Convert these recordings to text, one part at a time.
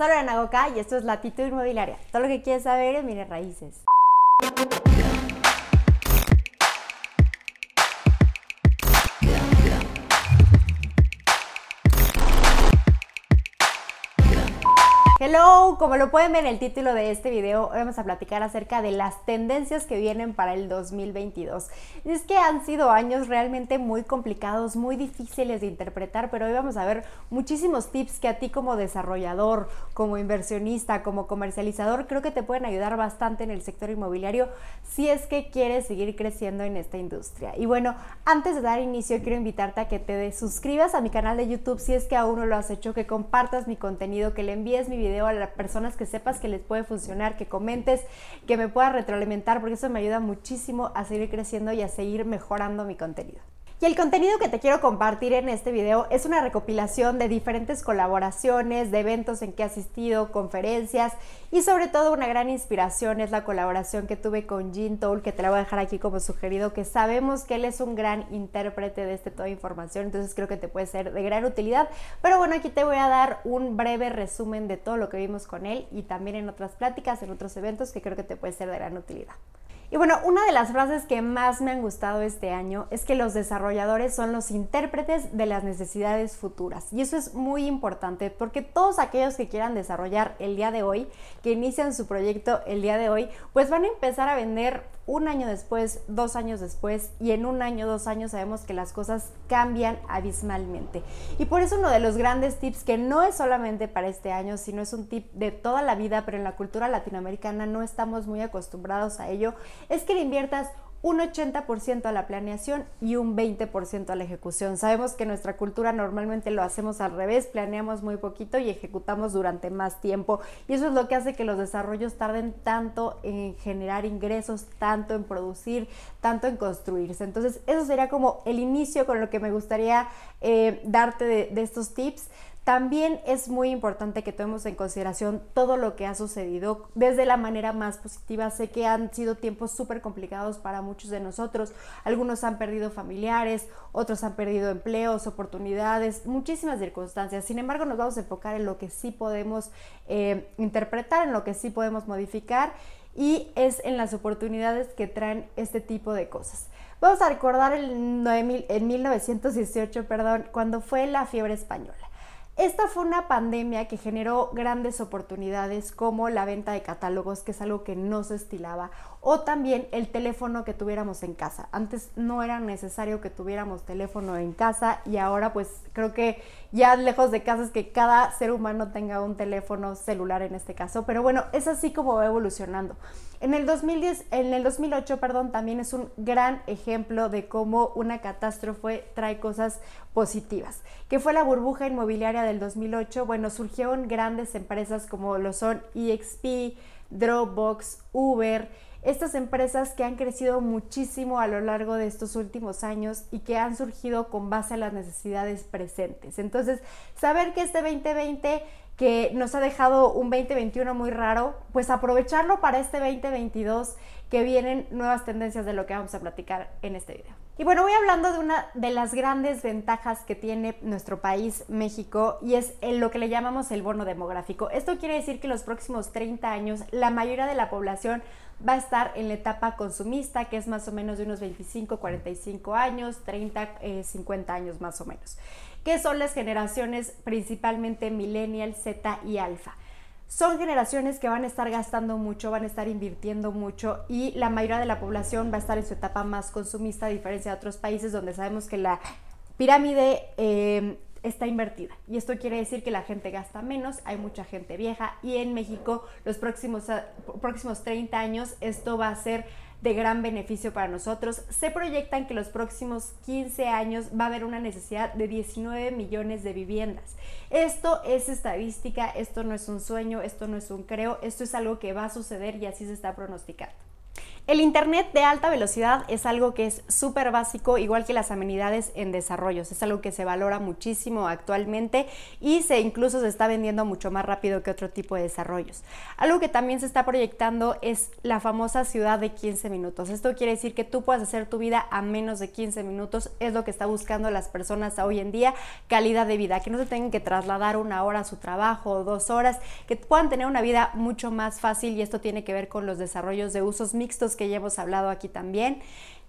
Soy Ana Goca y esto es Latitud Inmobiliaria. Todo lo que quieres saber en Mire Raíces. Hello, como lo pueden ver en el título de este video, hoy vamos a platicar acerca de las tendencias que vienen para el 2022. Y es que han sido años realmente muy complicados, muy difíciles de interpretar, pero hoy vamos a ver muchísimos tips que a ti como desarrollador, como inversionista, como comercializador, creo que te pueden ayudar bastante en el sector inmobiliario si es que quieres seguir creciendo en esta industria. Y bueno, antes de dar inicio, quiero invitarte a que te suscribas a mi canal de YouTube si es que aún no lo has hecho, que compartas mi contenido, que le envíes mi video a las personas que sepas que les puede funcionar, que comentes, que me puedas retroalimentar, porque eso me ayuda muchísimo a seguir creciendo y a seguir mejorando mi contenido. Y el contenido que te quiero compartir en este video es una recopilación de diferentes colaboraciones, de eventos en que he asistido, conferencias y sobre todo una gran inspiración es la colaboración que tuve con Jean Toll, que te la voy a dejar aquí como sugerido, que sabemos que él es un gran intérprete de este toda información, entonces creo que te puede ser de gran utilidad. Pero bueno, aquí te voy a dar un breve resumen de todo lo que vimos con él y también en otras pláticas, en otros eventos que creo que te puede ser de gran utilidad. Y bueno, una de las frases que más me han gustado este año es que los desarrolladores son los intérpretes de las necesidades futuras. Y eso es muy importante porque todos aquellos que quieran desarrollar el día de hoy, que inician su proyecto el día de hoy, pues van a empezar a vender un año después, dos años después y en un año, dos años sabemos que las cosas cambian abismalmente. Y por eso uno de los grandes tips que no es solamente para este año, sino es un tip de toda la vida, pero en la cultura latinoamericana no estamos muy acostumbrados a ello, es que le inviertas un 80% a la planeación y un 20% a la ejecución. Sabemos que nuestra cultura normalmente lo hacemos al revés, planeamos muy poquito y ejecutamos durante más tiempo. Y eso es lo que hace que los desarrollos tarden tanto en generar ingresos, tanto en producir, tanto en construirse. Entonces, eso sería como el inicio con lo que me gustaría eh, darte de, de estos tips. También es muy importante que tomemos en consideración todo lo que ha sucedido desde la manera más positiva. Sé que han sido tiempos súper complicados para muchos de nosotros. Algunos han perdido familiares, otros han perdido empleos, oportunidades, muchísimas circunstancias. Sin embargo, nos vamos a enfocar en lo que sí podemos eh, interpretar, en lo que sí podemos modificar y es en las oportunidades que traen este tipo de cosas. Vamos a recordar el, en 1918, perdón, cuando fue la fiebre española. Esta fue una pandemia que generó grandes oportunidades como la venta de catálogos, que es algo que no se estilaba, o también el teléfono que tuviéramos en casa. Antes no era necesario que tuviéramos teléfono en casa y ahora pues creo que ya lejos de casa es que cada ser humano tenga un teléfono celular en este caso, pero bueno, es así como va evolucionando. En el 2010, en el 2008, perdón, también es un gran ejemplo de cómo una catástrofe trae cosas positivas. Que fue la burbuja inmobiliaria del 2008, bueno, surgieron grandes empresas como lo son EXP, Dropbox, Uber, estas empresas que han crecido muchísimo a lo largo de estos últimos años y que han surgido con base a las necesidades presentes. Entonces, saber que este 2020 que nos ha dejado un 2021 muy raro, pues aprovecharlo para este 2022 que vienen nuevas tendencias de lo que vamos a platicar en este video. Y bueno, voy hablando de una de las grandes ventajas que tiene nuestro país, México, y es lo que le llamamos el bono demográfico. Esto quiere decir que en los próximos 30 años la mayoría de la población va a estar en la etapa consumista, que es más o menos de unos 25, 45 años, 30, 50 años más o menos que son las generaciones principalmente millennial, Z y alfa. Son generaciones que van a estar gastando mucho, van a estar invirtiendo mucho y la mayoría de la población va a estar en su etapa más consumista, a diferencia de otros países donde sabemos que la pirámide eh, está invertida. Y esto quiere decir que la gente gasta menos, hay mucha gente vieja y en México los próximos, próximos 30 años esto va a ser de gran beneficio para nosotros. Se proyectan que los próximos 15 años va a haber una necesidad de 19 millones de viviendas. Esto es estadística, esto no es un sueño, esto no es un creo, esto es algo que va a suceder y así se está pronosticando. El Internet de alta velocidad es algo que es súper básico, igual que las amenidades en desarrollos. Es algo que se valora muchísimo actualmente y se incluso se está vendiendo mucho más rápido que otro tipo de desarrollos. Algo que también se está proyectando es la famosa ciudad de 15 minutos. Esto quiere decir que tú puedas hacer tu vida a menos de 15 minutos. Es lo que está buscando las personas hoy en día, calidad de vida, que no se tengan que trasladar una hora a su trabajo o dos horas, que puedan tener una vida mucho más fácil y esto tiene que ver con los desarrollos de usos mixtos que ya hemos hablado aquí también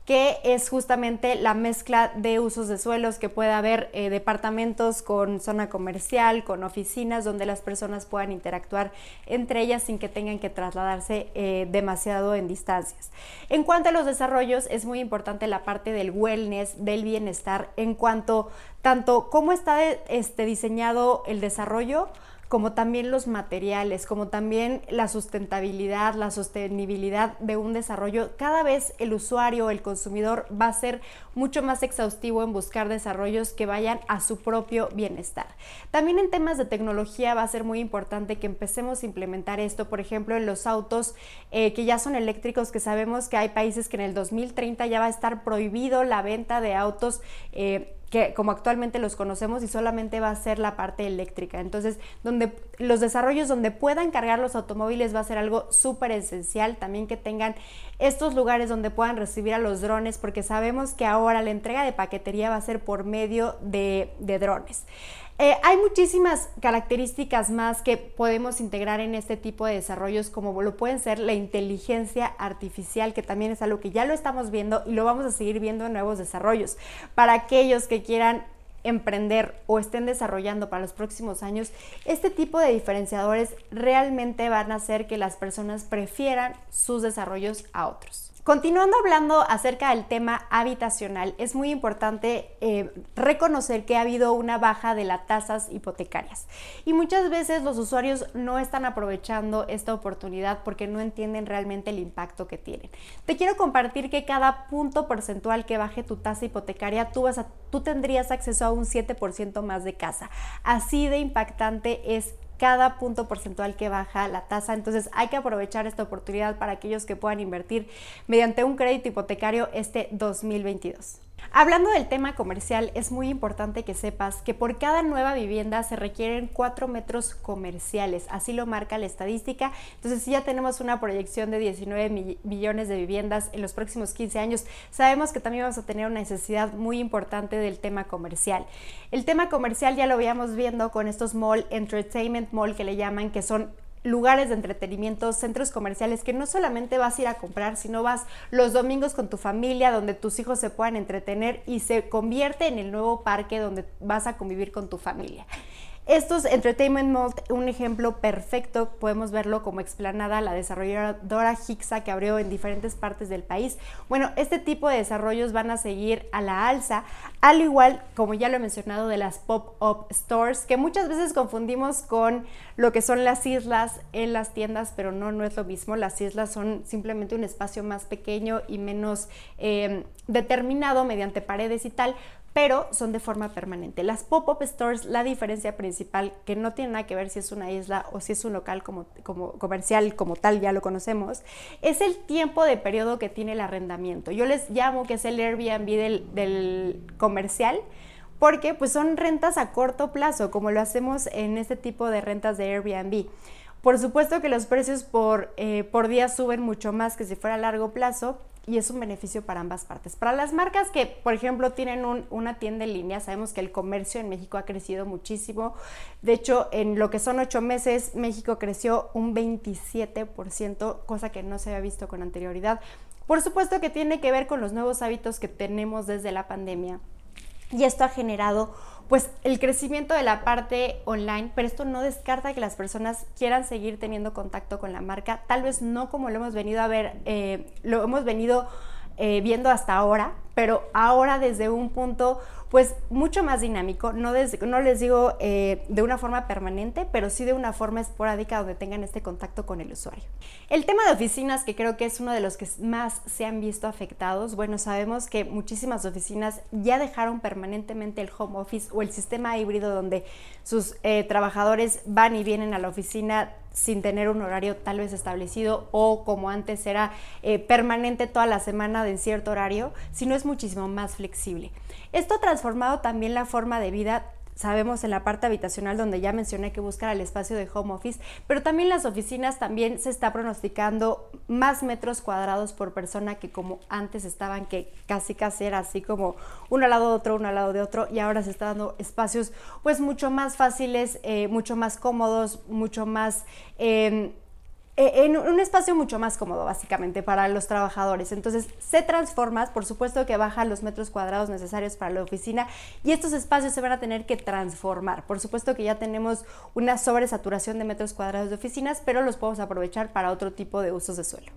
que es justamente la mezcla de usos de suelos, que puede haber eh, departamentos con zona comercial, con oficinas, donde las personas puedan interactuar entre ellas sin que tengan que trasladarse eh, demasiado en distancias. En cuanto a los desarrollos, es muy importante la parte del wellness, del bienestar, en cuanto tanto cómo está este, diseñado el desarrollo, como también los materiales, como también la sustentabilidad, la sostenibilidad de un desarrollo. Cada vez el usuario, el consumidor va a ser mucho más exhaustivo en buscar desarrollos que vayan a su propio bienestar. También en temas de tecnología va a ser muy importante que empecemos a implementar esto, por ejemplo, en los autos eh, que ya son eléctricos, que sabemos que hay países que en el 2030 ya va a estar prohibido la venta de autos. Eh, que como actualmente los conocemos y solamente va a ser la parte eléctrica. Entonces, donde los desarrollos donde puedan cargar los automóviles va a ser algo súper esencial. También que tengan estos lugares donde puedan recibir a los drones, porque sabemos que ahora la entrega de paquetería va a ser por medio de, de drones. Eh, hay muchísimas características más que podemos integrar en este tipo de desarrollos, como lo pueden ser la inteligencia artificial, que también es algo que ya lo estamos viendo y lo vamos a seguir viendo en nuevos desarrollos. Para aquellos que quieran emprender o estén desarrollando para los próximos años, este tipo de diferenciadores realmente van a hacer que las personas prefieran sus desarrollos a otros. Continuando hablando acerca del tema habitacional, es muy importante eh, reconocer que ha habido una baja de las tasas hipotecarias y muchas veces los usuarios no están aprovechando esta oportunidad porque no entienden realmente el impacto que tienen. Te quiero compartir que cada punto porcentual que baje tu tasa hipotecaria, tú, tú tendrías acceso a un 7% más de casa. Así de impactante es cada punto porcentual que baja la tasa. Entonces hay que aprovechar esta oportunidad para aquellos que puedan invertir mediante un crédito hipotecario este 2022. Hablando del tema comercial, es muy importante que sepas que por cada nueva vivienda se requieren 4 metros comerciales, así lo marca la estadística. Entonces, si ya tenemos una proyección de 19 millones de viviendas en los próximos 15 años, sabemos que también vamos a tener una necesidad muy importante del tema comercial. El tema comercial ya lo veíamos viendo con estos mall, entertainment mall que le llaman, que son lugares de entretenimiento, centros comerciales que no solamente vas a ir a comprar, sino vas los domingos con tu familia, donde tus hijos se puedan entretener y se convierte en el nuevo parque donde vas a convivir con tu familia. Estos Entertainment Mall, un ejemplo perfecto, podemos verlo como explanada la desarrolladora Hixa que abrió en diferentes partes del país. Bueno, este tipo de desarrollos van a seguir a la alza, al igual como ya lo he mencionado de las pop-up stores, que muchas veces confundimos con lo que son las islas en las tiendas, pero no, no es lo mismo. Las islas son simplemente un espacio más pequeño y menos eh, determinado mediante paredes y tal, pero son de forma permanente. Las pop-up stores, la diferencia principal, que no tiene nada que ver si es una isla o si es un local como, como comercial como tal, ya lo conocemos, es el tiempo de periodo que tiene el arrendamiento. Yo les llamo que es el Airbnb del, del comercial, porque pues son rentas a corto plazo, como lo hacemos en este tipo de rentas de Airbnb. Por supuesto que los precios por, eh, por día suben mucho más que si fuera a largo plazo, y es un beneficio para ambas partes. Para las marcas que, por ejemplo, tienen una tienda en línea, sabemos que el comercio en México ha crecido muchísimo. De hecho, en lo que son ocho meses, México creció un 27%, cosa que no se había visto con anterioridad. Por supuesto que tiene que ver con los nuevos hábitos que tenemos desde la pandemia. Y esto ha generado pues el crecimiento de la parte online, pero esto no descarta que las personas quieran seguir teniendo contacto con la marca, tal vez no como lo hemos venido a ver, eh, lo hemos venido eh, viendo hasta ahora, pero ahora desde un punto pues mucho más dinámico, no, no les digo eh, de una forma permanente, pero sí de una forma esporádica donde tengan este contacto con el usuario. El tema de oficinas, que creo que es uno de los que más se han visto afectados, bueno, sabemos que muchísimas oficinas ya dejaron permanentemente el home office o el sistema híbrido donde sus eh, trabajadores van y vienen a la oficina sin tener un horario tal vez establecido o como antes era eh, permanente toda la semana de cierto horario, sino es muchísimo más flexible. Esto ha transformado también la forma de vida sabemos en la parte habitacional donde ya mencioné que buscar el espacio de home office, pero también las oficinas también se está pronosticando más metros cuadrados por persona que como antes estaban, que casi casi era así como uno al lado de otro, uno al lado de otro, y ahora se está dando espacios pues mucho más fáciles, eh, mucho más cómodos, mucho más... Em, en un espacio mucho más cómodo, básicamente, para los trabajadores. Entonces, se transforma, por supuesto que bajan los metros cuadrados necesarios para la oficina y estos espacios se van a tener que transformar. Por supuesto que ya tenemos una sobresaturación de metros cuadrados de oficinas, pero los podemos aprovechar para otro tipo de usos de suelo.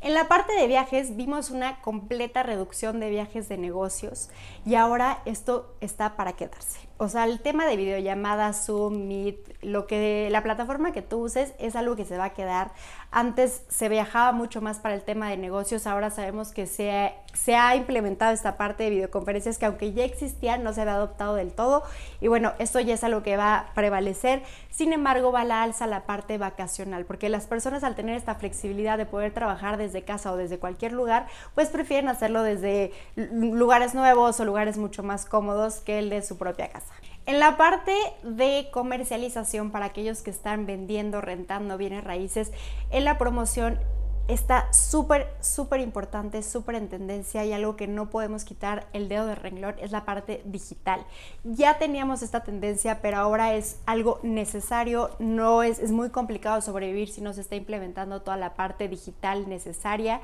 En la parte de viajes vimos una completa reducción de viajes de negocios y ahora esto está para quedarse. O sea, el tema de videollamadas, Zoom, Meet, lo que la plataforma que tú uses es algo que se va a quedar. Antes se viajaba mucho más para el tema de negocios, ahora sabemos que se, se ha implementado esta parte de videoconferencias que aunque ya existía no se había adoptado del todo y bueno, esto ya es algo que va a prevalecer. Sin embargo, va a la alza la parte vacacional, porque las personas al tener esta flexibilidad de poder trabajar desde casa o desde cualquier lugar, pues prefieren hacerlo desde lugares nuevos o lugares mucho más cómodos que el de su propia casa. En la parte de comercialización para aquellos que están vendiendo, rentando bienes raíces, en la promoción está súper, súper importante, súper en tendencia y algo que no podemos quitar el dedo de renglón es la parte digital. Ya teníamos esta tendencia, pero ahora es algo necesario, no es, es muy complicado sobrevivir si no se está implementando toda la parte digital necesaria,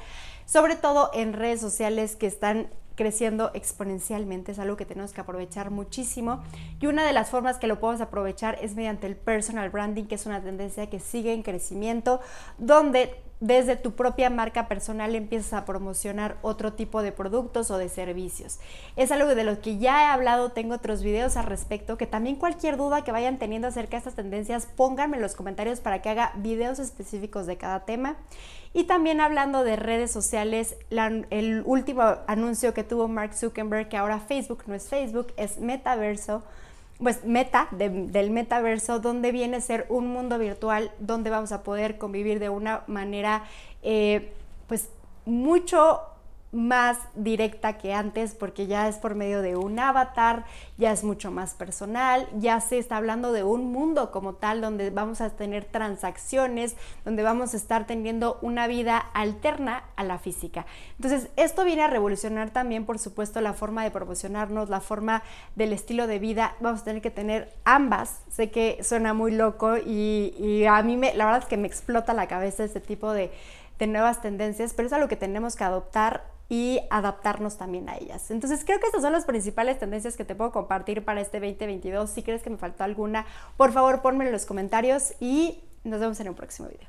sobre todo en redes sociales que están creciendo exponencialmente, es algo que tenemos que aprovechar muchísimo. Y una de las formas que lo podemos aprovechar es mediante el personal branding, que es una tendencia que sigue en crecimiento, donde desde tu propia marca personal empiezas a promocionar otro tipo de productos o de servicios. Es algo de lo que ya he hablado, tengo otros videos al respecto, que también cualquier duda que vayan teniendo acerca de estas tendencias, pónganme en los comentarios para que haga videos específicos de cada tema. Y también hablando de redes sociales, el último anuncio que tuvo Mark Zuckerberg, que ahora Facebook no es Facebook, es Metaverso pues meta del metaverso, donde viene a ser un mundo virtual donde vamos a poder convivir de una manera eh, pues mucho más directa que antes porque ya es por medio de un avatar, ya es mucho más personal, ya se está hablando de un mundo como tal donde vamos a tener transacciones, donde vamos a estar teniendo una vida alterna a la física. Entonces, esto viene a revolucionar también, por supuesto, la forma de promocionarnos, la forma del estilo de vida. Vamos a tener que tener ambas. Sé que suena muy loco y, a mí me, la verdad es que me explota la cabeza este tipo de, de nuevas tendencias, pero es algo que tenemos que adoptar y adaptarnos también a ellas. Entonces creo que estas son las principales tendencias que te puedo compartir para este 2022. Si crees que me faltó alguna, por favor ponme en los comentarios y nos vemos en un próximo video.